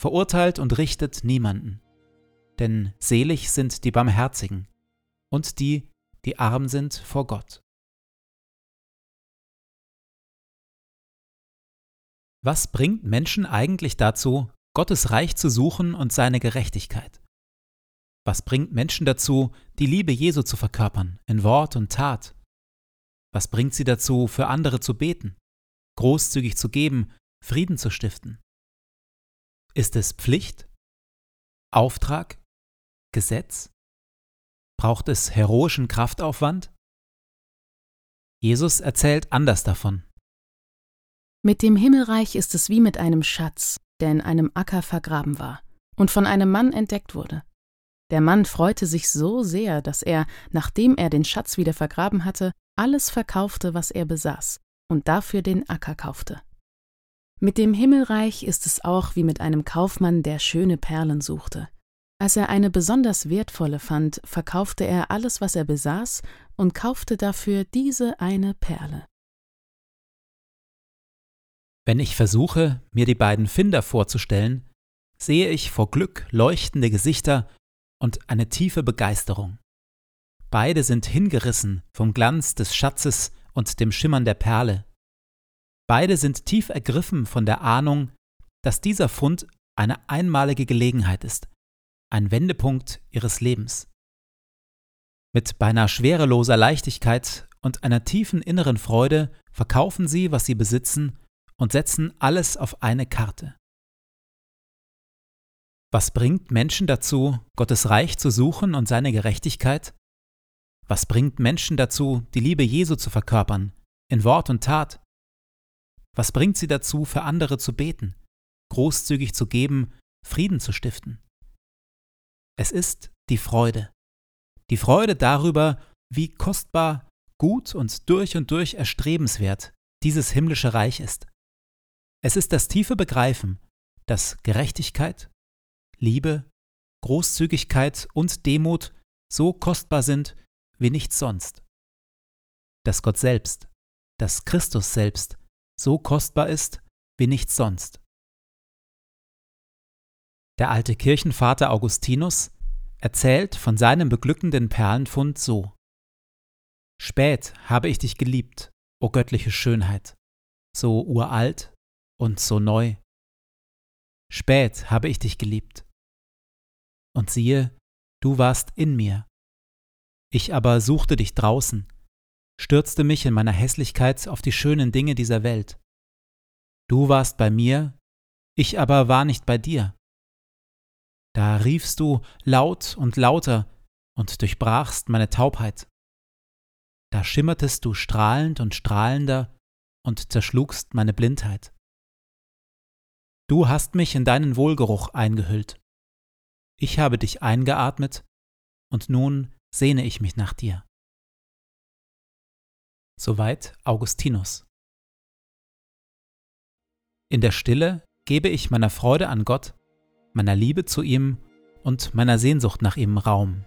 verurteilt und richtet niemanden. Denn selig sind die Barmherzigen und die, die arm sind vor Gott. Was bringt Menschen eigentlich dazu, Gottes Reich zu suchen und seine Gerechtigkeit? Was bringt Menschen dazu, die Liebe Jesu zu verkörpern, in Wort und Tat? Was bringt sie dazu, für andere zu beten, großzügig zu geben, Frieden zu stiften? Ist es Pflicht? Auftrag? Gesetz? Braucht es heroischen Kraftaufwand? Jesus erzählt anders davon. Mit dem Himmelreich ist es wie mit einem Schatz, der in einem Acker vergraben war und von einem Mann entdeckt wurde. Der Mann freute sich so sehr, dass er, nachdem er den Schatz wieder vergraben hatte, alles verkaufte, was er besaß, und dafür den Acker kaufte. Mit dem Himmelreich ist es auch wie mit einem Kaufmann, der schöne Perlen suchte. Als er eine besonders wertvolle fand, verkaufte er alles, was er besaß, und kaufte dafür diese eine Perle. Wenn ich versuche, mir die beiden Finder vorzustellen, sehe ich vor Glück leuchtende Gesichter und eine tiefe Begeisterung. Beide sind hingerissen vom Glanz des Schatzes und dem Schimmern der Perle. Beide sind tief ergriffen von der Ahnung, dass dieser Fund eine einmalige Gelegenheit ist, ein Wendepunkt ihres Lebens. Mit beinahe schwereloser Leichtigkeit und einer tiefen inneren Freude verkaufen sie, was sie besitzen, und setzen alles auf eine Karte. Was bringt Menschen dazu, Gottes Reich zu suchen und seine Gerechtigkeit? Was bringt Menschen dazu, die Liebe Jesu zu verkörpern, in Wort und Tat? Was bringt sie dazu, für andere zu beten, großzügig zu geben, Frieden zu stiften? Es ist die Freude. Die Freude darüber, wie kostbar, gut und durch und durch erstrebenswert dieses himmlische Reich ist. Es ist das tiefe Begreifen, dass Gerechtigkeit, Liebe, Großzügigkeit und Demut so kostbar sind wie nichts sonst. Dass Gott selbst, dass Christus selbst so kostbar ist wie nichts sonst. Der alte Kirchenvater Augustinus erzählt von seinem beglückenden Perlenfund so. Spät habe ich dich geliebt, o göttliche Schönheit, so uralt und so neu. Spät habe ich dich geliebt. Und siehe, du warst in mir. Ich aber suchte dich draußen, stürzte mich in meiner Hässlichkeit auf die schönen Dinge dieser Welt. Du warst bei mir, ich aber war nicht bei dir. Da riefst du laut und lauter und durchbrachst meine Taubheit. Da schimmertest du strahlend und strahlender und zerschlugst meine Blindheit. Du hast mich in deinen Wohlgeruch eingehüllt. Ich habe dich eingeatmet, und nun sehne ich mich nach dir. Soweit Augustinus. In der Stille gebe ich meiner Freude an Gott, meiner Liebe zu ihm und meiner Sehnsucht nach ihm Raum.